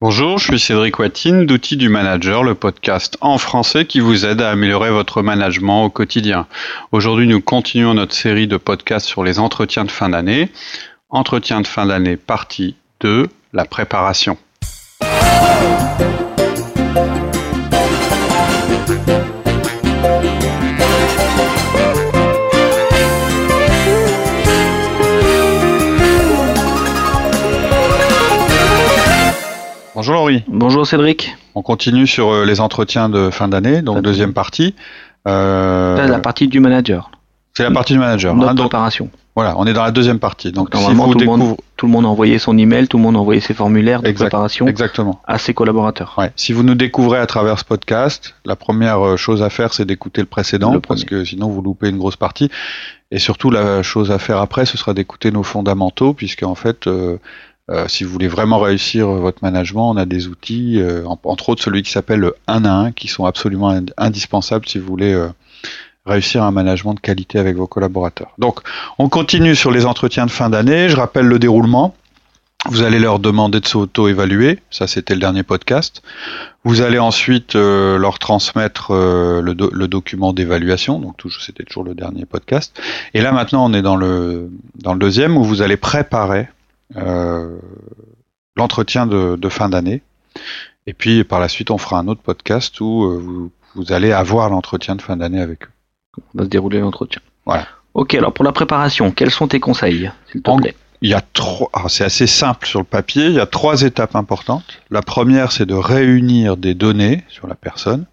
Bonjour, je suis Cédric Watine d'Outils du Manager, le podcast en français qui vous aide à améliorer votre management au quotidien. Aujourd'hui, nous continuons notre série de podcasts sur les entretiens de fin d'année. Entretien de fin d'année, partie 2, la préparation. Bonjour Laurie. Bonjour Cédric. On continue sur euh, les entretiens de fin d'année, donc deuxième partie. Euh, la partie du manager. C'est la partie du manager. Notre hein, préparation. Voilà, on est dans la deuxième partie. Donc, tout, le monde, tout, le monde, a envoyé son email, tout le monde a envoyé ses formulaires de préparation exactement. à ses collaborateurs. Ouais. Si vous nous découvrez à travers ce podcast, la première euh, chose à faire, c'est d'écouter le précédent, parce que sinon vous loupez une grosse partie. Et surtout, la chose à faire après, ce sera d'écouter nos fondamentaux, puisque en fait, euh, si vous voulez vraiment réussir votre management, on a des outils, euh, entre autres celui qui s'appelle le 1 à 1, qui sont absolument indispensables si vous voulez euh, réussir un management de qualité avec vos collaborateurs. Donc, on continue sur les entretiens de fin d'année. Je rappelle le déroulement. Vous allez leur demander de s'auto-évaluer, ça c'était le dernier podcast. Vous allez ensuite leur transmettre le, le, document d'évaluation, donc c'était toujours le dernier podcast. Et là maintenant on est dans le dans le deuxième où vous allez préparer euh, l'entretien de, fin d'année. Et puis par la suite, on fera un autre podcast où euh, vous, allez avoir l'entretien de fin d'année avec eux. On va se dérouler l'entretien. Voilà. Ok, alors pour la préparation, quels sont tes conseils, s'il te plaît? il y a trois, c'est assez simple sur le papier, il y a trois étapes importantes. La première, c'est de réunir des données sur la personne.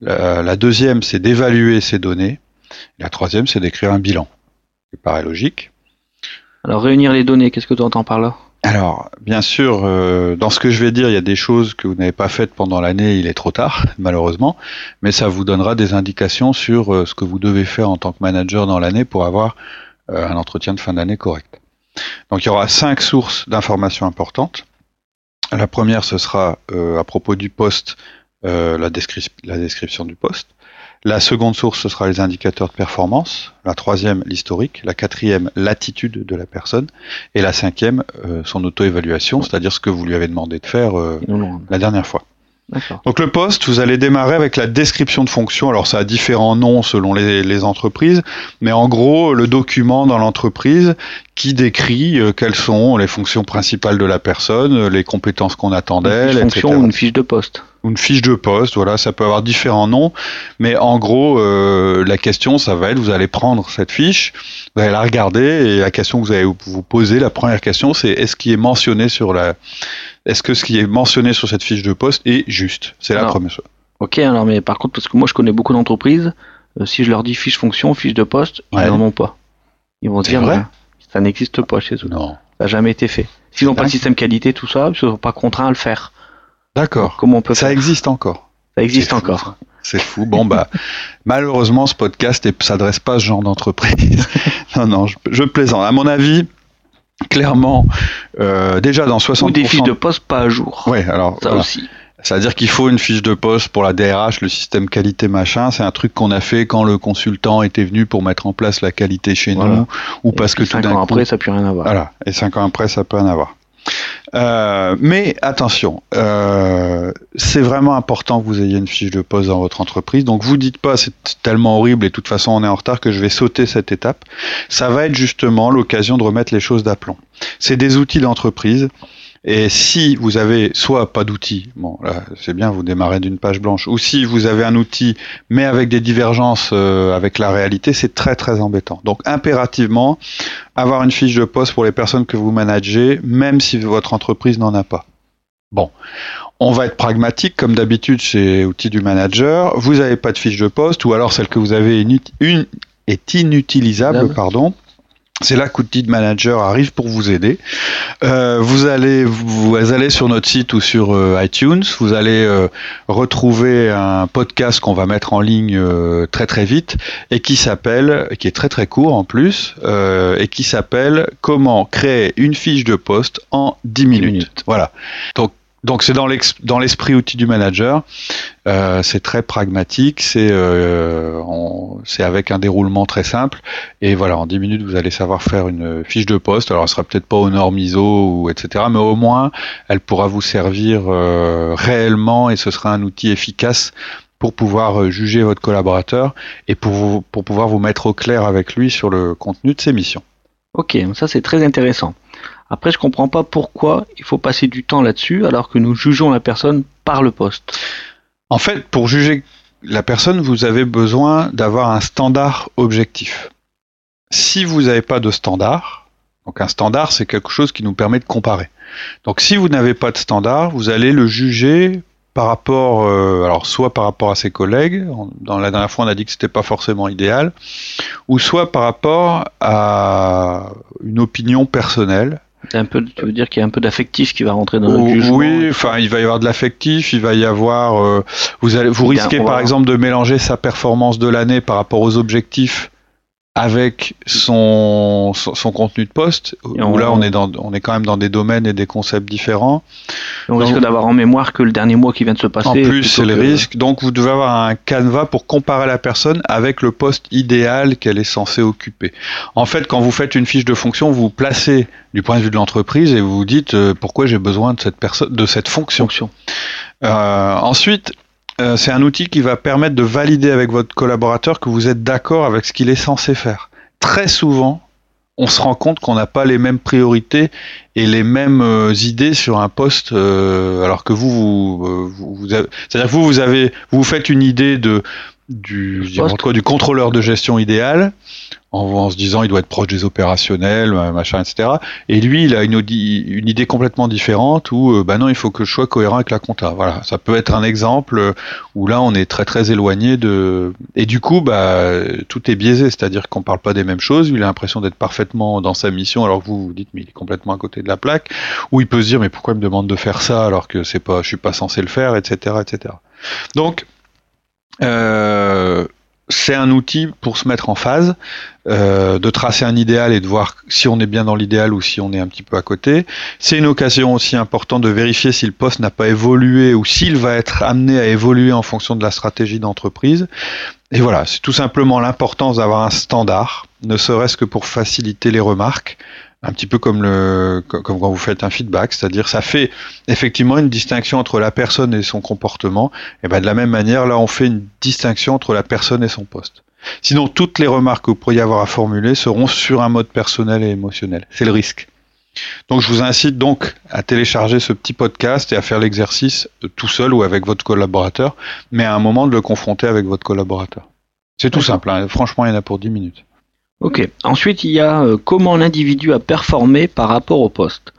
La, deuxième, c'est d'évaluer ces données. La troisième, c'est d'écrire un bilan. C'est paraît logique. Alors réunir les données, qu'est-ce que tu entends par là? Alors, bien sûr, euh, dans ce que je vais dire, il y a des choses que vous n'avez pas faites pendant l'année, il est trop tard, malheureusement, mais ça vous donnera des indications sur euh, ce que vous devez faire en tant que manager dans l'année pour avoir euh, un entretien de fin d'année correct. Donc, il y aura cinq sources d'informations importantes. La première, ce sera à propos du poste, la, la description du poste. La seconde source, ce sera les indicateurs de performance. La troisième, l'historique. La quatrième, l'attitude de la personne. Et la cinquième, euh, son auto-évaluation, c'est-à-dire ce que vous lui avez demandé de faire euh, la dernière fois. Donc le poste, vous allez démarrer avec la description de fonction. Alors ça a différents noms selon les, les entreprises, mais en gros le document dans l'entreprise qui décrit euh, quelles sont les fonctions principales de la personne, les compétences qu'on attendait, une fonction ou une fiche de poste. Une fiche de poste, voilà, ça peut avoir différents noms, mais en gros, euh, la question, ça va être, vous allez prendre cette fiche, vous allez la regarder, et la question que vous allez vous poser, la première question, c'est est-ce qui est mentionné sur la, est-ce que ce qui est mentionné sur cette fiche de poste est juste? C'est la première chose. Ok, alors mais par contre, parce que moi je connais beaucoup d'entreprises, euh, si je leur dis fiche fonction, fiche de poste, ils n'en ont pas. Ils vont dire, vrai? ça n'existe pas chez eux. Non. Ça n'a jamais été fait. S'ils n'ont pas le système qualité, tout ça, ils ne sont pas contraints à le faire. D'accord. Comment on peut Ça existe encore. Ça existe encore. C'est fou. Bon bah malheureusement ce podcast ne s'adresse pas à ce genre d'entreprise. non non, je, plaisante. À mon avis, clairement, euh, déjà dans 60%. Ou des fiches de poste pas à jour. Oui, alors ça aussi. C'est-à-dire qu'il faut une fiche de poste pour la DRH, le système qualité machin. C'est un truc qu'on a fait quand le consultant était venu pour mettre en place la qualité chez nous, ou parce que tout d'un coup. Après, ça plus rien à voir. Voilà. Et cinq ans après, ça peut rien avoir. Euh, mais attention, euh, c'est vraiment important que vous ayez une fiche de poste dans votre entreprise. Donc vous dites pas c'est tellement horrible et de toute façon on est en retard que je vais sauter cette étape. Ça va être justement l'occasion de remettre les choses d'aplomb. C'est des outils d'entreprise. Et si vous avez soit pas d'outil, bon là c'est bien, vous démarrez d'une page blanche, ou si vous avez un outil mais avec des divergences euh, avec la réalité, c'est très très embêtant. Donc impérativement, avoir une fiche de poste pour les personnes que vous managez, même si votre entreprise n'en a pas. Bon, on va être pragmatique comme d'habitude chez Outils du Manager. Vous n'avez pas de fiche de poste, ou alors celle que vous avez est inutilisable, pardon. C'est là qu'Outil de Manager arrive pour vous aider. Euh, vous allez vous allez sur notre site ou sur euh, iTunes, vous allez euh, retrouver un podcast qu'on va mettre en ligne très très vite et qui s'appelle, qui est très très court en plus, et qui s'appelle Comment créer une fiche de poste en 10 minutes. Voilà. Donc Donc c'est dans l'esprit outil du manager. Euh, c'est très pragmatique, c'est euh, avec un déroulement très simple. Et voilà, en 10 minutes, vous allez savoir faire une fiche de poste. Alors, elle sera peut-être pas aux normes ISO ou etc. Mais au moins, elle pourra vous servir euh, réellement et ce sera un outil efficace pour pouvoir euh, juger votre collaborateur et pour, pour pouvoir vous mettre au clair avec lui sur le contenu de ses missions. Ok, ça c'est très intéressant. Après, je comprends pas pourquoi il faut passer du temps là-dessus alors que nous jugeons la personne par le poste. En fait, pour juger la personne, vous avez besoin d'avoir un standard objectif. Si vous n'avez pas de standard, donc un standard, c'est quelque chose qui nous permet de comparer. Donc si vous n'avez pas de standard, vous allez le juger par rapport, euh, alors soit par rapport à ses collègues, dans la dernière fois on a dit que c'était pas forcément idéal, ou soit par rapport à une opinion personnelle. Un peu, tu veux dire qu'il y a un peu d'affectif qui va rentrer dans notre jugement Oui, enfin, il va y avoir de l'affectif, il va y avoir. Euh, vous allez, vous risquez par exemple de mélanger sa performance de l'année par rapport aux objectifs avec son, son, contenu de poste, où là on est, dans, on est quand même dans des domaines et des concepts différents. On risque d'avoir en mémoire que le dernier mois qui vient de se passer. En plus, c'est le risque. Donc vous devez avoir un canevas pour comparer la personne avec le poste idéal qu'elle est censée occuper. En fait, quand vous faites une fiche de fonction, vous vous placez du point de vue de l'entreprise et vous vous dites euh, pourquoi j'ai besoin de cette, personne, de cette fonction. fonction. Euh, ensuite, euh, c'est un outil qui va permettre de valider avec votre collaborateur que vous êtes d'accord avec ce qu'il est censé faire. Très souvent, on se rend compte qu'on n'a pas les mêmes priorités et les mêmes euh, idées sur un poste, euh, alors que vous, vous, vous, c'est-à-dire vous, vous avez, vous faites une idée de du, du contrôleur de gestion idéal en, se disant il doit être proche des opérationnels, machin, etc. Et lui, il a une, une idée complètement différente où, euh, bah non, il faut que je sois cohérent avec la compta. Voilà, ça peut être un exemple euh, où là, on est très très éloigné de. Et du coup, bah tout est biaisé, c'est-à-dire qu'on parle pas des mêmes choses. Il a l'impression d'être parfaitement dans sa mission, alors que vous vous dites mais il est complètement à côté de la plaque. Ou il peut se dire mais pourquoi il me demande de faire ça alors que c'est pas, je suis pas censé le faire, etc., etc. Donc euh, c'est un outil pour se mettre en phase, euh, de tracer un idéal et de voir si on est bien dans l'idéal ou si on est un petit peu à côté. C'est une occasion aussi importante de vérifier si le poste n'a pas évolué ou s'il va être amené à évoluer en fonction de la stratégie d'entreprise. Et voilà, c'est tout simplement l'importance d'avoir un standard, ne serait-ce que pour faciliter les remarques un petit peu comme le comme quand vous faites un feedback, c'est-à-dire ça fait effectivement une distinction entre la personne et son comportement. Et ben de la même manière, là on fait une distinction entre la personne et son poste. Sinon, toutes les remarques que vous pourriez avoir à formuler seront sur un mode personnel et émotionnel. C'est le risque. Donc je vous incite donc à télécharger ce petit podcast et à faire l'exercice tout seul ou avec votre collaborateur, mais à un moment de le confronter avec votre collaborateur. C'est tout simple, hein. franchement il y en a pour 10 minutes. Ok. Ensuite, il y a euh, comment l'individu a performé par rapport au poste.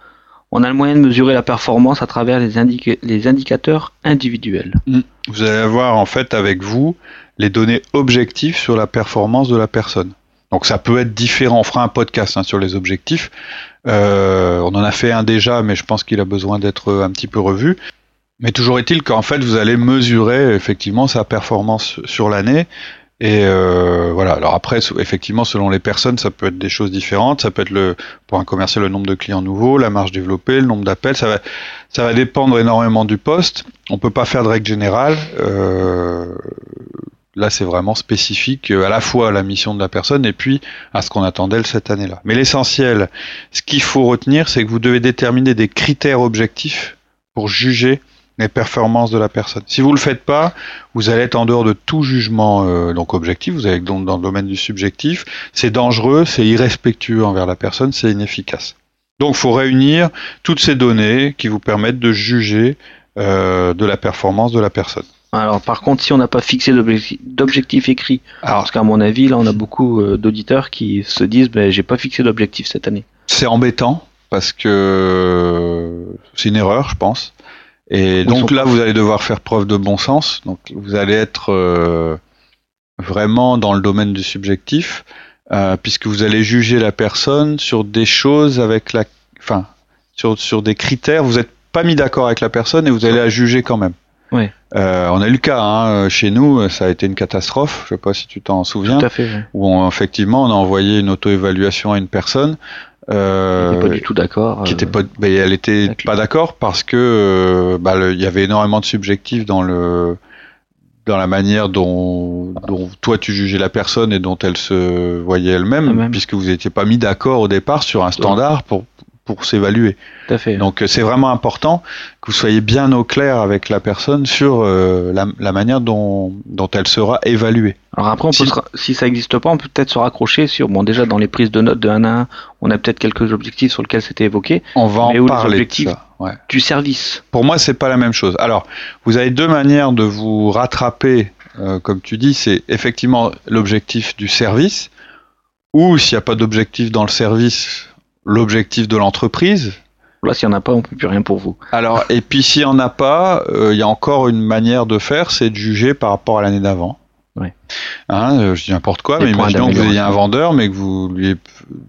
On a le moyen de mesurer la performance à travers les, les indicateurs individuels. Mm. Vous allez avoir en fait avec vous les données objectives sur la performance de la personne. Donc ça peut être différent. On fera un podcast hein, sur les objectifs. Euh, on en a fait un déjà, mais je pense qu'il a besoin d'être un petit peu revu. Mais toujours est-il qu'en fait, vous allez mesurer effectivement sa performance sur l'année et euh, voilà. Alors après, effectivement, selon les personnes, ça peut être des choses différentes. Ça peut être le pour un commercial le nombre de clients nouveaux, la marge développée, le nombre d'appels. Ça va, ça va dépendre énormément du poste. On peut pas faire de règle générale. Euh, là, c'est vraiment spécifique euh, à la fois à la mission de la personne et puis à ce qu'on attend d'elle cette année-là. Mais l'essentiel, ce qu'il faut retenir, c'est que vous devez déterminer des critères objectifs pour juger les performances de la personne. Si vous le faites pas, vous allez être en dehors de tout jugement euh, donc objectif, vous allez être dans, dans le domaine du subjectif, c'est dangereux, c'est irrespectueux envers la personne, c'est inefficace. Donc il faut réunir toutes ces données qui vous permettent de juger euh, de la performance de la personne. Alors par contre, si on n'a pas fixé d'objectif écrit, parce qu'à mon avis, là on a beaucoup euh, d'auditeurs qui se disent ben, j'ai pas fixé d'objectif cette année. C'est embêtant parce que c'est une erreur, je pense. Et donc là, vous allez devoir faire preuve de bon sens. Donc vous allez être euh, vraiment dans le domaine du subjectif, euh, puisque vous allez juger la personne sur des choses avec la, enfin, sur, sur des critères. Vous n'êtes pas mis d'accord avec la personne et vous allez la juger quand même. Oui. Euh, on a eu le cas hein, chez nous, ça a été une catastrophe. Je sais pas si tu t'en souviens. Tout à fait. Où effectivement on a envoyé une auto-évaluation à une personne Euh, pas du tout d'accord. Qui euh, était pas, bah, elle était pas d'accord parce que euh, bah, le- il y avait énormément de subjectifs dans le dans la manière dont, dont toi tu jugeais la personne et dont elle se voyait elle-même, Elle-même. puisque vous n'étiez pas mis d'accord au départ sur un standard pour pour s'évaluer. Fait. Donc euh, c'est vraiment important que vous soyez bien au clair avec la personne sur euh, la, la manière dont, dont elle sera évaluée. Alors après, on Si- peut se ra- si ça n'existe pas, on peut peut-être se raccrocher sur, bon déjà dans les prises de notes de 1 à 1, on a peut-être quelques objectifs sur lesquels c'était évoqué, On va en parler de objectifs ça. Ouais. du service. Pour moi, c'est pas la même chose. Alors, vous avez deux manières de vous rattraper, euh, comme tu dis, c'est effectivement l'objectif du service, ou s'il n'y a pas d'objectif dans le service, l'objectif de l'entreprise. Là, s'il n'y en a pas, on peut plus rien pour vous. Alors, et puis s'il n'y en a pas, euh, il y a encore une manière de faire, c'est de juger par rapport à l'année d'avant. Ouais. Hein, euh, je dis n'importe quoi, Des mais imaginons que vous ayez un vendeur, mais que vous lui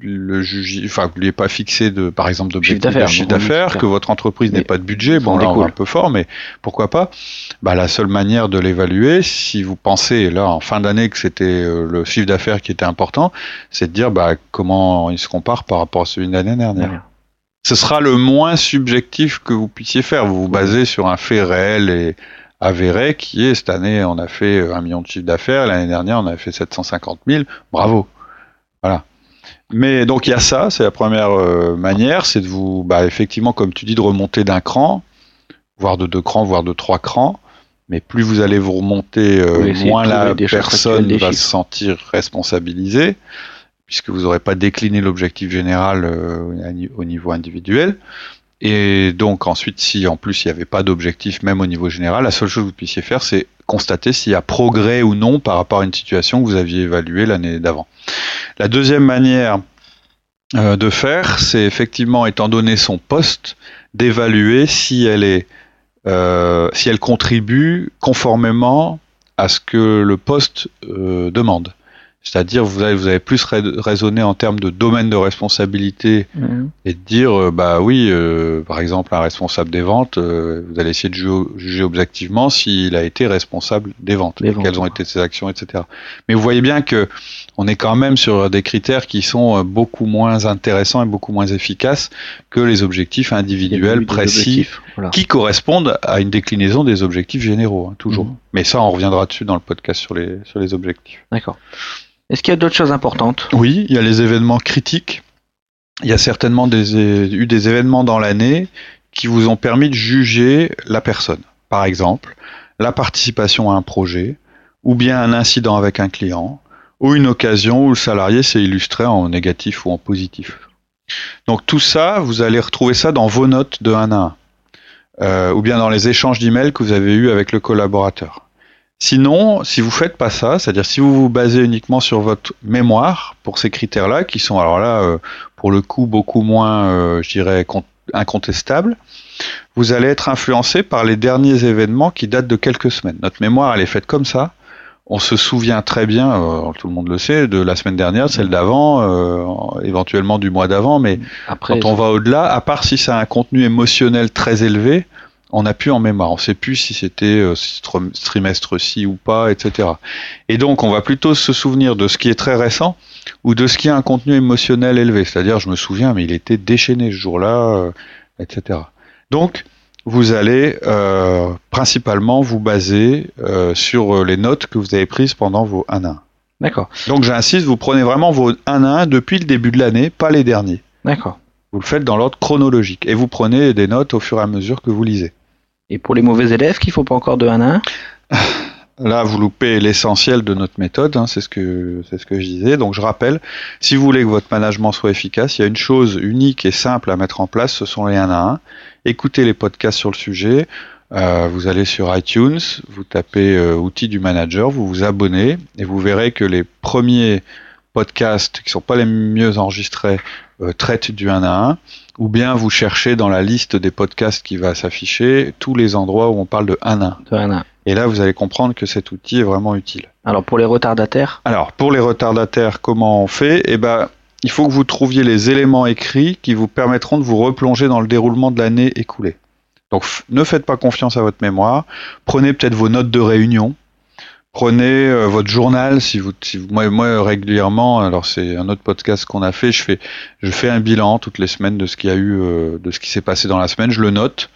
le jugiez, enfin que vous lui ayez pas fixé de, par exemple, d'objectif de d'affaires, chiffre d'affaires, que votre entreprise n'ait pas de budget. Bon, là, on va un peu fort, mais pourquoi pas? Bah, la seule manière de l'évaluer, si vous pensez là en fin d'année que c'était euh, le chiffre d'affaires qui était important, c'est de dire bah comment il se compare par rapport à celui de l'année dernière. Ce sera le moins subjectif que vous puissiez faire. Vous vous basez sur un fait réel et avéré qui est cette année on a fait euh, un million de chiffre d'affaires, l'année dernière on a fait 750 000. Bravo. Voilà. Mais donc il y a ça, c'est la première euh, manière, c'est de vous, bah, effectivement, comme tu dis, de remonter d'un cran, voire de deux crans, voire de trois crans. Mais plus vous allez vous remonter, euh, moins la personne va se chiffres. sentir responsabilisée, puisque vous n'aurez pas décliné l'objectif général euh, au niveau individuel. Et donc ensuite, si en plus il n'y avait pas d'objectif, même au niveau général, la seule chose que vous puissiez faire, c'est constater s'il y a progrès ou non par rapport à une situation que vous aviez évaluée l'année d'avant. La deuxième manière euh, de faire, c'est effectivement, étant donné son poste, d'évaluer si elle est, euh, si elle contribue conformément à ce que le poste euh, demande. C'est-à-dire, vous avez, vous avez plus rais- raisonné en termes de domaine de responsabilité Mhm. et de dire, euh, bah oui, euh, par exemple, un responsable des ventes, euh, vous allez essayer de ju- juger objectivement s'il a été responsable des ventes, Des ventes, quelles ont été ses actions, etc. Mais vous voyez bien que on est quand même sur des critères qui sont euh, beaucoup moins intéressants et beaucoup moins efficaces que les objectifs individuels précis objectifs, Voilà. qui correspondent à une déclinaison des objectifs généraux, hein, toujours. Mhm. Mais ça, on reviendra dessus dans le podcast sur les, sur les objectifs. D'accord. Est-ce qu'il y a d'autres choses importantes? Oui, il y a les événements critiques. Il y a certainement eu des événements dans l'année qui vous ont permis de juger la personne. Par exemple, la participation à un projet, ou bien un incident avec un client, ou une occasion où le salarié s'est illustré en négatif ou en positif. Donc tout ça, vous allez retrouver ça dans vos notes de 1 à 1, euh, ou bien dans les échanges d'emails que vous avez eus avec le collaborateur. Sinon, si vous faites pas ça, c'est-à-dire si vous vous basez uniquement sur votre mémoire pour ces critères-là, qui sont alors là, euh, pour le coup, beaucoup moins, euh, je dirais, con- incontestables, vous allez être influencé par les derniers événements qui datent de quelques semaines. Notre mémoire, elle est faite comme ça. On se souvient très bien, euh, tout le monde le sait, de la semaine dernière, celle d'avant, euh, éventuellement du mois d'avant, mais Après, quand on va au-delà, à part si ça a un contenu émotionnel très élevé, on n'a plus en mémoire. On ne sait plus si c'était euh, ce trim- ce trimestre-ci ou pas, etc. Et donc, on va plutôt se souvenir de ce qui est très récent ou de ce qui a un contenu émotionnel élevé. C'est-à-dire, je me souviens, mais il était déchaîné ce jour-là, euh, etc. Donc, vous allez euh, principalement vous baser sur les notes que vous avez prises pendant vos 1 à 1. D'accord. Donc, j'insiste, vous prenez vraiment vos 1 à 1 depuis le début de l'année, pas les derniers. D'accord. Vous le faites dans l'ordre chronologique et vous prenez des notes au fur et à mesure que vous lisez. Et pour les mauvais élèves qui font pas encore de 1 à 1 Là, vous loupez l'essentiel de notre méthode, hein, c'est ce que c'est ce que je disais. Donc, je rappelle, si vous voulez que votre management soit efficace, il y a une chose unique et simple à mettre en place, ce sont les 1 à 1. Écoutez les podcasts sur le sujet. euh, vous allez sur iTunes, vous tapez euh, outils du manager, vous vous abonnez et vous verrez que les premiers podcasts qui sont pas les mieux enregistrés euh, traitent du 1 à 1. Ou bien vous cherchez dans la liste des podcasts qui va s'afficher tous les endroits où on parle de 1 à 1. De 1 à 1. Et là, vous allez comprendre que cet outil est vraiment utile. Alors pour les retardataires Alors, pour les retardataires, comment on fait? Eh ben, il faut que vous trouviez les éléments écrits qui vous permettront de vous replonger dans le déroulement de l'année écoulée. Donc, ne faites pas confiance à votre mémoire. Prenez peut-être vos notes de réunion. Prenez euh, votre journal, si vous, si vous- moi, moi régulièrement, alors c'est un autre podcast qu'on a fait, je fais, je fais un bilan toutes les semaines de ce qu'il y a eu, euh, de ce qui s'est passé dans la semaine, je le note.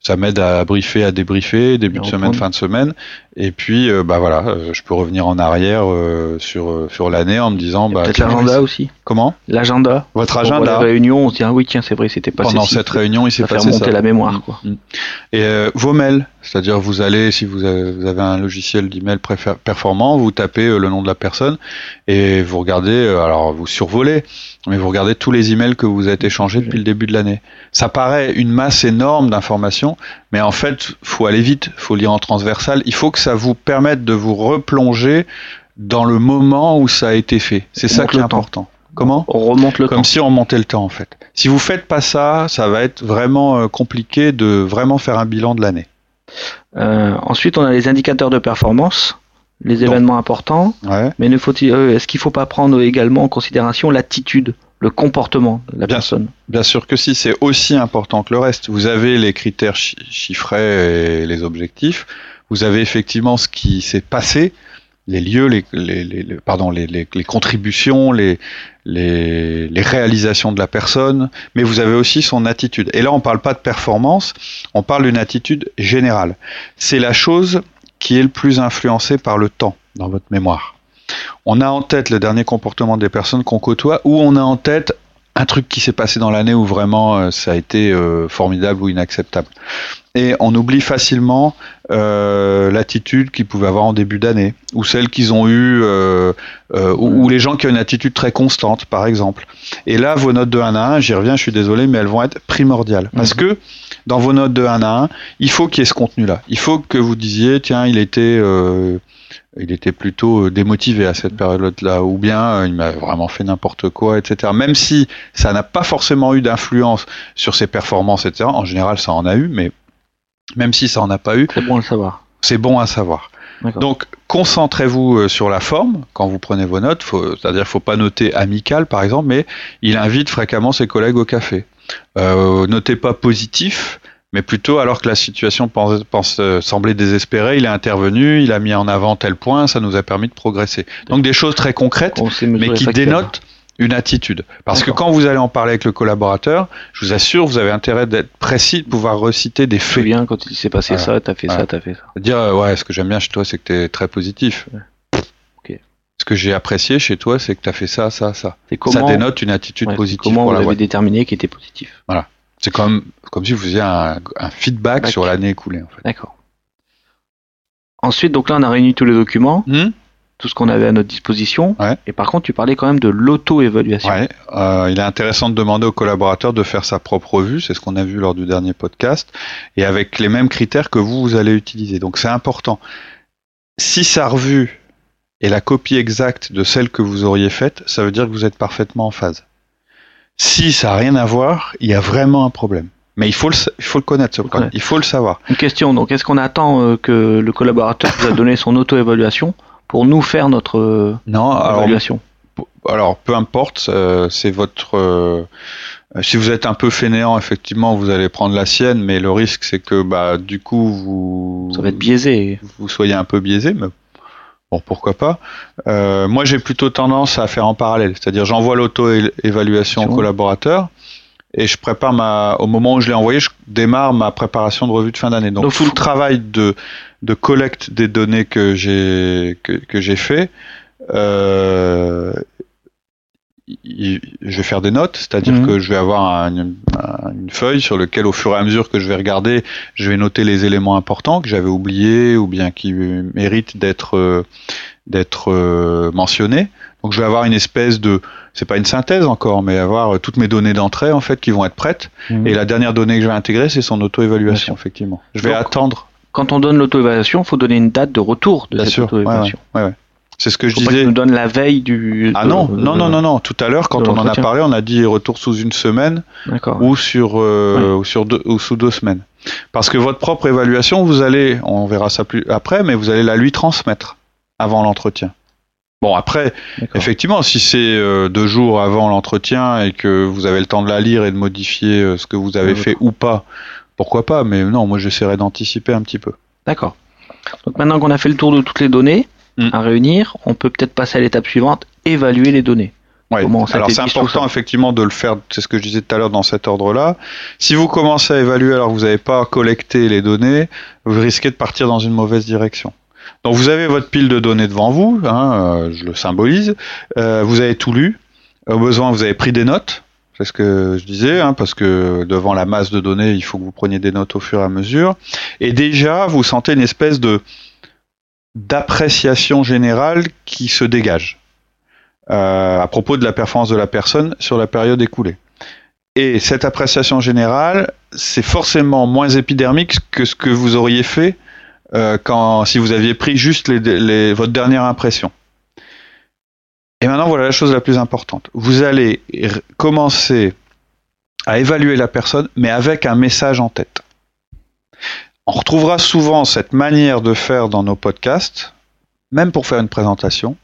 Ça m'aide à briefer, à débriefer, début Et de semaine, fin de semaine. Et puis, euh, bah voilà, je peux revenir en arrière sur sur l'année en me disant, bah Peut-être l'agenda aussi. comment? L'agenda. Votre agenda les réunions, on se dit ah oui tiens c'est vrai c'était passé. pendant cette réunion, il s'est passé remonter ça. la mémoire quoi. Et euh, vos mails, c'est-à-dire vous allez, si vous avez, vous avez un logiciel d'email performant, vous tapez euh, le nom de la personne et vous regardez, euh, alors vous survolez, mais vous regardez tous les emails que vous avez échangés depuis le début de l'année. Ça paraît une masse énorme d'informations, mais en fait, faut aller vite, faut lire en transversal. Il faut que ça vous permette de vous replonger dans le moment où ça a été fait. C'est ça qui est temps. important. Comment? On remonte le comme temps. si on remontait le temps en fait. Si vous faites pas ça, ça va être vraiment euh, compliqué de vraiment faire un bilan de l'année. Euh, ensuite on a les indicateurs de performance, les Donc. événements importants. Ouais. Mais ne faut-il, euh, est-ce qu'il faut pas prendre également en considération l'attitude, le comportement de la Bien personne? Bien sûr que si, c'est aussi important que le reste. Vous avez les critères chi- chiffrés et les objectifs. Vous avez effectivement ce qui s'est passé, les lieux, les, les, les- pardon, les, les, contributions, les, les, réalisations de la personne, mais vous avez aussi son attitude. Et là, on parle pas de performance, on parle d'une attitude générale. C'est la chose qui est le plus influencée par le temps dans votre mémoire. On a en tête le dernier comportement des personnes qu'on côtoie, ou on a en tête un truc qui s'est passé dans l'année où vraiment euh, ça a été euh, formidable ou inacceptable. Et on oublie facilement euh, l'attitude qu'ils pouvaient avoir en début d'année, ou celle qu'ils ont eue, euh, euh, ou, ou les gens qui ont une attitude très constante, par exemple. Et là, vos notes de 1 à 1, j'y reviens, je suis désolé, mais elles vont être primordiales. Parce que dans vos notes de 1 à 1, il faut qu'il y ait ce contenu-là. Il faut que vous disiez, tiens, il était... il était plutôt euh, démotivé à cette période-là, ou bien euh, il m'a vraiment fait n'importe quoi, etc. Même si ça n'a pas forcément eu d'influence sur ses performances, etc. En général, ça en a eu, mais même si ça en a pas eu, C'est bon à le savoir. c'est bon à savoir. Donc, concentrez-vous euh, sur la forme quand vous prenez vos notes. C'est-à-dire, faut pas noter amical, par exemple, mais il invite fréquemment ses collègues au café. Euh, notez pas positif, mais plutôt alors que la situation pense, pense, euh, semblait désespérée, il est intervenu, il a mis en avant tel point, ça nous a permis de progresser. Donc, des choses très concrètes, mais qui dénotent une attitude. Parce que quand vous allez en parler avec le collaborateur, je vous assure, vous avez intérêt d'être précis, de pouvoir reciter des faits. souviens quand il s'est passé Voilà. ça, t'as fait Voilà. ça, t'as fait ça. Dire, euh, ouais, ce que j'aime bien chez toi, c'est que tu es très positif. Ce que j'ai apprécié chez toi, c'est que tu as fait ça, ça, ça. Comment, ça dénote une attitude ouais, positive comment pour vous la avez déterminé qu'il était positif. C'est comme, comme si vous faisiez un, un feedback Back. sur l'année écoulée. En fait. D'accord. Ensuite, donc là, on a réuni tous les documents, Hmm tout ce qu'on avait à notre disposition. Ouais. Et par contre, tu parlais quand même de l'auto-évaluation. Ouais, euh, il est intéressant de demander au collaborateur de faire sa propre revue, c'est ce qu'on a vu lors du dernier podcast, et avec les mêmes critères que vous, vous allez utiliser. Donc c'est important. Si sa revue est la copie exacte de celle que vous auriez faite, ça veut dire que vous êtes parfaitement en phase. Si ça n'a rien à voir, il y a vraiment un problème. Mais il faut le, sa- il faut le connaître, ce problème. il faut le savoir. Une question, donc est-ce qu'on attend euh, que le collaborateur vous a donné son auto-évaluation pour nous faire notre euh, Non, alors évaluation? alors peu importe, euh, c'est votre. euh, si vous êtes un peu fainéant, effectivement, vous allez prendre la sienne, mais le risque c'est que bah du coup vous Ça va être biaisé. vous soyez un peu biaisé, mais bon pourquoi pas. Euh, moi j'ai plutôt tendance à faire en parallèle, c'est-à-dire j'envoie l'auto-évaluation au collaborateur et je prépare ma. Au moment où je l'ai envoyé, je démarre ma préparation de revue de fin d'année. Donc, Donc, tout le travail de de collecte des données que j'ai que, que j'ai fait. Euh, je vais faire des notes, c'est-à-dire Mhm. que je vais avoir un- un- une feuille sur laquelle, au fur et à mesure que je vais regarder, je vais noter les éléments importants que j'avais oubliés ou bien qui méritent d'être euh, d'être euh, mentionnés. Donc, je vais avoir une espèce de, c'est pas une synthèse encore, mais avoir toutes mes données d'entrée en fait qui vont être prêtes. Et la dernière donnée que je vais intégrer, c'est son auto-évaluation, effectivement. Je vais Donc, attendre. Quand on donne l'auto-évaluation, il faut donner une date de retour de Bien cette. Ouais, auto-évaluation. ouais, ouais. C'est ce que je pas disais. qu'il nous donne la veille du. Ah non, non, non, non, non. Tout à l'heure, quand on en a parlé, on a dit retour sous une semaine ou sur euh, ou sur deux, ou sous deux semaines. Parce que votre propre évaluation, vous allez, on verra ça plus après, mais vous allez la lui transmettre avant l'entretien. Bon après, effectivement, si c'est euh, deux jours avant l'entretien et que vous avez le temps de la lire et de modifier euh, ce que vous avez fait ou pas, pourquoi pas Mais non, moi j'essaierai d'anticiper un petit peu. D'accord. Donc maintenant qu'on a fait le tour de toutes les données Mm. à réunir, on peut peut-être passer à l'étape suivante, évaluer les données. Ouais. Alors c'est important effectivement de le faire, c'est ce que je disais tout à l'heure dans cet ordre-là. Si vous commencez à évaluer alors que vous n'avez pas collecté les données, vous risquez de partir dans une mauvaise direction. Donc vous avez votre pile de données devant vous, hein, euh, je le symbolise, euh, vous avez tout lu, au besoin vous avez pris des notes, c'est ce que je disais, hein, parce que devant la masse de données, il faut que vous preniez des notes au fur et à mesure, et déjà vous sentez une espèce de d'appréciation générale qui se dégage euh, à propos de la performance de la personne sur la période écoulée. Et cette appréciation générale, c'est forcément moins épidermique que ce que vous auriez fait euh, si vous aviez pris juste votre dernière impression. Et maintenant, voilà la chose la plus importante. Vous allez commencer à évaluer la personne, mais avec un message en tête. On retrouvera souvent cette manière de faire dans nos podcasts, même pour faire une présentation.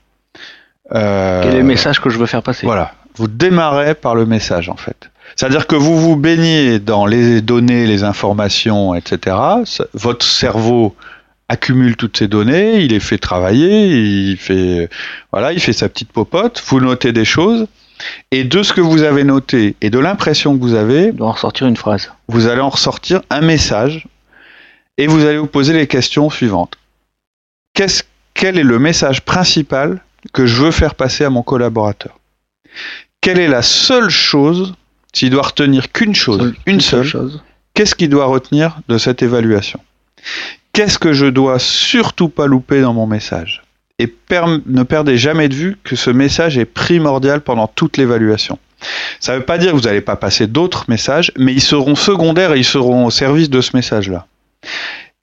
Euh, Quel est le message que je veux faire passer? Voilà. Vous démarrez par le message, en fait. C'est-à-dire que vous vous baignez dans les données, les informations, etc. Votre cerveau accumule toutes ces données, il les fait travailler, il fait, voilà, il fait sa petite popote, vous notez des choses, et de ce que vous avez noté et de l'impression que vous avez, Je dois en ressortir une phrase. vous allez en ressortir un message et vous allez vous poser les questions suivantes. Qu'est-ce, quel est le message principal que je veux faire passer à mon collaborateur? Quelle est la seule chose, s'il doit retenir qu'une chose, une seule, chose. qu'est-ce qu'il doit retenir de cette évaluation? Qu'est-ce que je dois surtout pas louper dans mon message? Et ne perdez jamais de vue que ce message est primordial pendant toute l'évaluation. Ça ne veut pas dire que vous n'allez pas passer d'autres messages, mais ils seront secondaires et ils seront au service de ce message-là.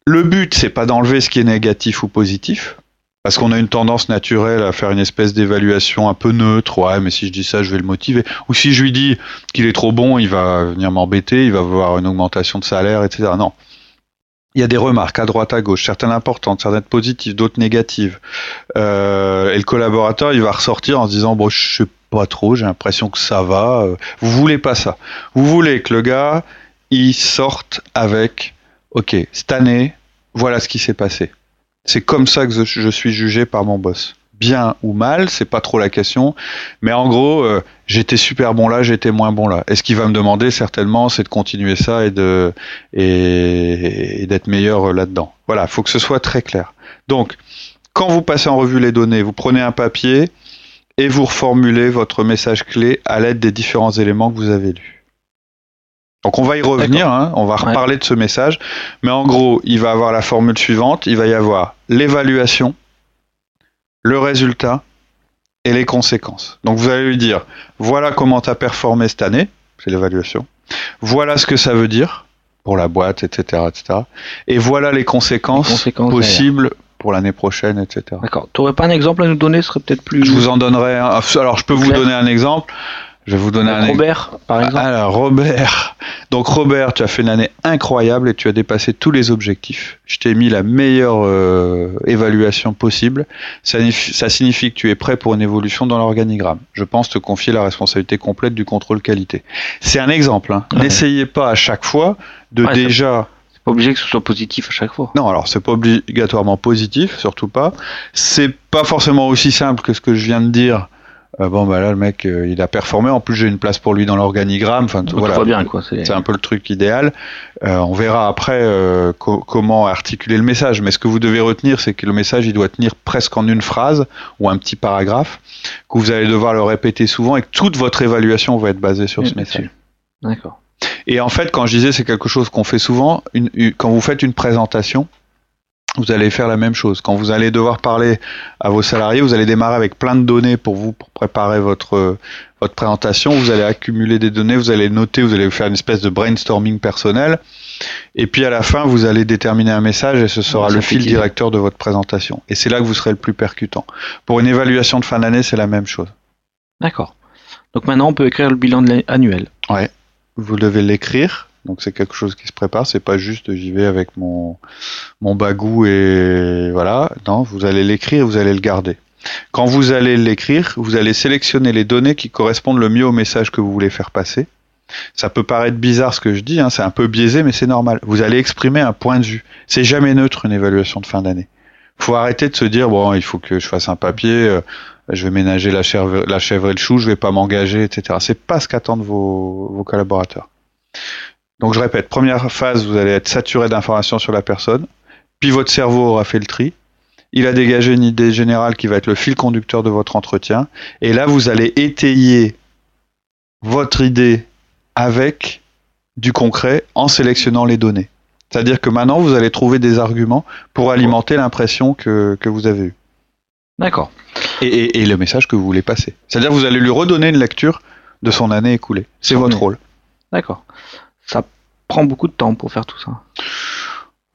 Le but, c'est pas d'enlever ce qui est négatif ou positif, parce qu'on a une tendance naturelle à faire une espèce d'évaluation un peu neutre. Ouais, mais si je dis ça, je vais le motiver. Ou si je lui dis qu'il est trop bon, il va venir m'embêter, il va avoir une augmentation de salaire, etc. Non. Il y a des remarques à droite, à gauche, certaines importantes, certaines positives, d'autres négatives. Euh, et le collaborateur, il va ressortir en se disant, bon, je sais pas trop, j'ai l'impression que ça va. Euh, Vous voulez pas ça. Vous voulez que le gars, il sorte avec, ok, cette année, voilà ce qui s'est passé. C'est comme ça que je, suis jugé par mon boss. Bien ou mal, c'est pas trop la question. Mais en gros, euh, j'étais super bon là, j'étais moins bon là. Et ce qu'il va me demander certainement, c'est de continuer ça et de d'être meilleur euh, là-dedans. Voilà, faut que ce soit très clair. Donc, quand vous passez en revue les données, vous prenez un papier et vous reformulez votre message clé à l'aide des différents éléments que vous avez lus. Donc on va y revenir, hein, on va Ouais. reparler de ce message, mais en gros, il va avoir la formule suivante, il va y avoir l'évaluation, le résultat et les conséquences. Donc vous allez lui dire, voilà comment tu as performé cette année, c'est l'évaluation, voilà ce que ça veut dire pour la boîte, etc. etc. et voilà les conséquences, Les conséquences possibles pour l'année prochaine, etc. D'accord. Tu n'aurais pas un exemple à nous donner? Ce serait peut-être plus. Je vous en donnerai un. Alors, je peux vous donner un exemple. Je vais vous donner un exemple. Robert, par exemple. Alors, Robert. Donc, Robert, tu as fait une année incroyable et tu as dépassé tous les objectifs. Je t'ai mis la meilleure euh, évaluation possible. Ça, signifie- ça signifie que tu es prêt pour une évolution dans l'organigramme. Je pense te confier la responsabilité complète du contrôle qualité. C'est un exemple. hein. Ouais. N'essayez pas à chaque fois de Ouais, déjà. C'est pas obligé que ce soit positif à chaque fois. Non, alors c'est pas obligatoirement positif, surtout pas. C'est pas forcément aussi simple que ce que je viens de dire. Euh, bon, bah là, le mec, euh, il a performé. En plus, j'ai une place pour lui dans l'organigramme. Enfin, voilà. bien, quoi. C'est C'est un peu le truc idéal. Euh, on verra après co- comment articuler le message. Mais ce que vous devez retenir, c'est que le message, il doit tenir presque en une phrase ou un petit paragraphe, que vous allez devoir le répéter souvent et que toute votre évaluation va être basée sur ce message. D'accord. Et en fait, quand je disais, c'est quelque chose qu'on fait souvent, une- une- quand vous faites une présentation, vous allez faire la même chose. Quand vous allez devoir parler à vos salariés, vous allez démarrer avec plein de données pour vous, pour préparer votre, votre présentation. Vous allez accumuler des données, vous allez noter, vous allez faire une espèce de brainstorming personnel. Et puis à la fin, vous allez déterminer un message et ce sera le fil directeur de votre présentation. Et c'est là que vous serez le plus percutant. Pour une évaluation de fin d'année, c'est la même chose. D'accord. Donc maintenant, on peut écrire le bilan annuel. vous devez l'écrire. Donc c'est quelque chose qui se prépare. C'est pas juste j'y vais avec mon mon bagou et voilà. Non, vous allez l'écrire, vous allez le garder. Quand vous allez l'écrire, vous allez sélectionner les données qui correspondent le mieux au message que vous voulez faire passer. Ça peut paraître bizarre ce que je dis, hein, c'est un peu biaisé, mais c'est normal. Vous allez exprimer un point de vue. C'est jamais neutre une évaluation de fin d'année. Faut arrêter de se dire bon, il faut que je fasse un papier, euh, je vais ménager la chèvre, la chèvre et le chou, je vais pas m'engager, etc. C'est pas ce qu'attendent vos, vos collaborateurs. Donc je répète, première phase, vous allez être saturé d'informations sur la personne, puis votre cerveau aura fait le tri. Il a dégagé une idée générale qui va être le fil conducteur de votre entretien. Et là, vous allez étayer votre idée avec du concret en sélectionnant les données. C'est-à-dire que maintenant, vous allez trouver des arguments pour alimenter l'impression que, que vous avez eue. D'accord. Et, et, et, le message que vous voulez passer. C'est-à-dire que vous allez lui redonner une lecture de son année écoulée. C'est votre rôle. D'accord. Ça prend beaucoup de temps pour faire tout ça.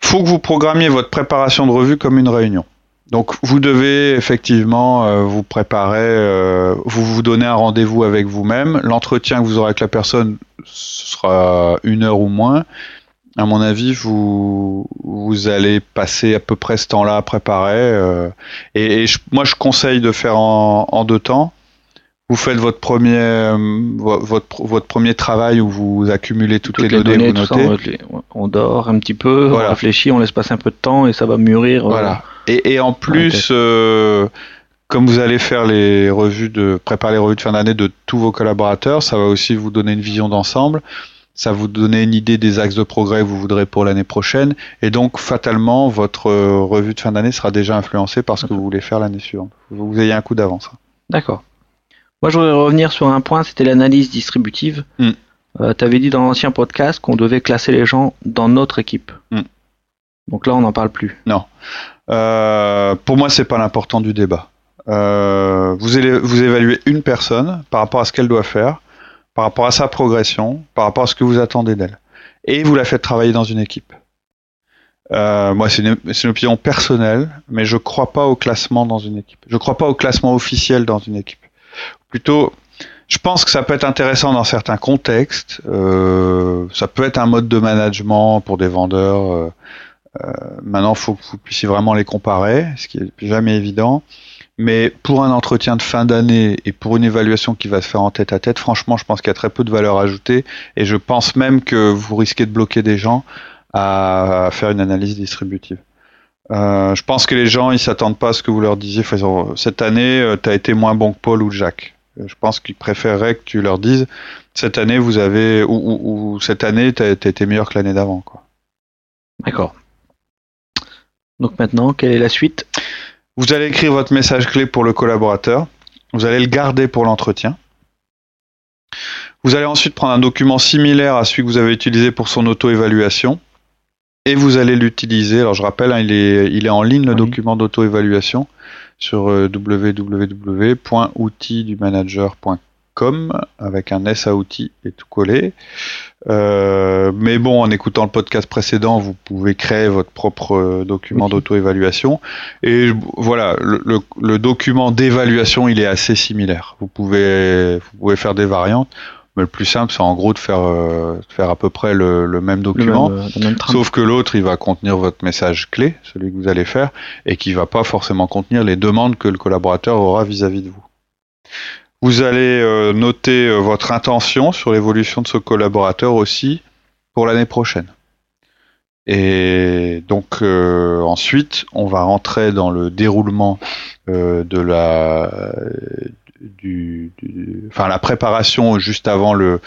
Faut que vous programmiez votre préparation de revue comme une réunion. Donc vous devez effectivement euh, vous préparer, euh, vous vous donnez un rendez-vous avec vous-même. L'entretien que vous aurez avec la personne sera une heure ou moins. À mon avis, vous allez passer à peu près ce temps-là à préparer. Euh, et, moi, je conseille de faire en deux temps. Vous faites votre premier euh, votre, votre premier travail où vous accumulez toutes, toutes les, les, données, données, vous notez. ça, on, on, dort un petit peu, Voilà. on réfléchit, on laisse passer un peu de temps et ça va mûrir. euh, Voilà. Et, et en plus, euh, comme vous allez faire les revues de préparer les revues de fin d'année de tous vos collaborateurs, ça va aussi vous donner une vision d'ensemble. Ça va vous donner une idée des axes de progrès que vous voudrez pour l'année prochaine. Et donc, fatalement, votre revue de fin d'année sera déjà influencée par ce que vous voulez faire l'année suivante. Vous, vous ayez un coup d'avance. D'accord. Moi, je voudrais revenir sur un point, c'était l'analyse distributive. Mm. Euh, tu avais dit dans l'ancien podcast qu'on devait classer les gens dans notre équipe. Mm. Donc là, on n'en parle plus. Euh, pour moi, c'est pas l'important du débat. Euh, vous, évaluez une personne par rapport à ce qu'elle doit faire, par rapport à sa progression, par rapport à ce que vous attendez d'elle. Et vous la faites travailler dans une équipe. Euh, moi, c'est une, une opinion personnelle, mais je crois pas au classement dans une équipe. Je crois pas au classement officiel dans une équipe. Plutôt, je pense que ça peut être intéressant dans certains contextes. Euh, ça peut être un mode de management pour des vendeurs. euh, euh, maintenant, il faut que vous puissiez vraiment les comparer, ce qui est jamais évident. Mais pour un entretien de fin d'année et pour une évaluation qui va se faire en tête à tête, franchement, je pense qu'il y a très peu de valeur ajoutée. Et je pense même que vous risquez de bloquer des gens à faire une analyse distributive. Je pense que les gens, ils s'attendent pas à ce que vous leur disiez. Cette année, tu as été moins bon que Paul ou Jacques. Euh, Je pense qu'ils préféreraient que tu leur dises cette année, vous avez ou, ou- ou cette année, tu as été meilleur que l'année d'avant. Quoi. D'accord. Donc maintenant, quelle est la suite? Vous allez écrire votre message clé pour le collaborateur. Vous allez le garder pour l'entretien. Vous allez ensuite prendre un document similaire à celui que vous avez utilisé pour son auto-évaluation. Et vous allez l'utiliser. Alors je rappelle, hein, il, est, il est en ligne le Oui. document d'auto-évaluation sur euh, www.outildumanager.com avec un S à outils et tout collé. Euh, mais bon, en écoutant le podcast précédent, vous pouvez créer votre propre euh, document d'auto-évaluation. Et voilà, le, le- le document d'évaluation, il est assez similaire. Vous pouvez, vous pouvez faire des variantes, mais le plus simple, c'est en gros de faire, euh, de faire à peu près le, le même Le document. même, euh, le même train. Sauf que l'autre, il va contenir votre message clé, celui que vous allez faire, et qui va pas forcément contenir les demandes que le collaborateur aura vis-à-vis de vous. Vous allez euh, noter euh, votre intention sur l'évolution de ce collaborateur aussi pour l'année prochaine. Et donc euh, ensuite, on va rentrer dans le déroulement euh, de la du, du- enfin la préparation juste avant le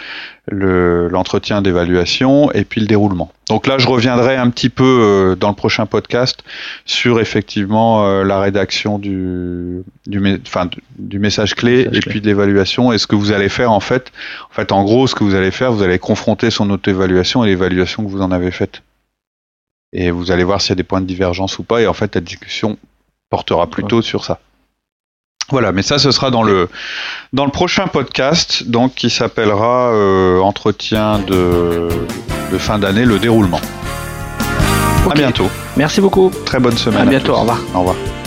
le- l'entretien d'évaluation et puis le déroulement. Donc là, je reviendrai un petit peu euh, dans le prochain podcast sur effectivement euh, la rédaction du du, enfin, du- message clé Message et clé. puis de l'évaluation et ce que vous allez faire en fait. En fait, en gros, ce que vous allez faire, vous allez confronter son auto-évaluation et l'évaluation que vous en avez faite. Et vous allez voir s'il y a des points de divergence ou pas. Et en fait, la discussion portera plutôt sur ça. Voilà, mais ça, ce sera dans le dans le prochain podcast, donc qui s'appellera euh, entretien de de fin d'année, le déroulement. À bientôt. Merci beaucoup. Très bonne semaine. À bientôt. tous. Au revoir. Au revoir.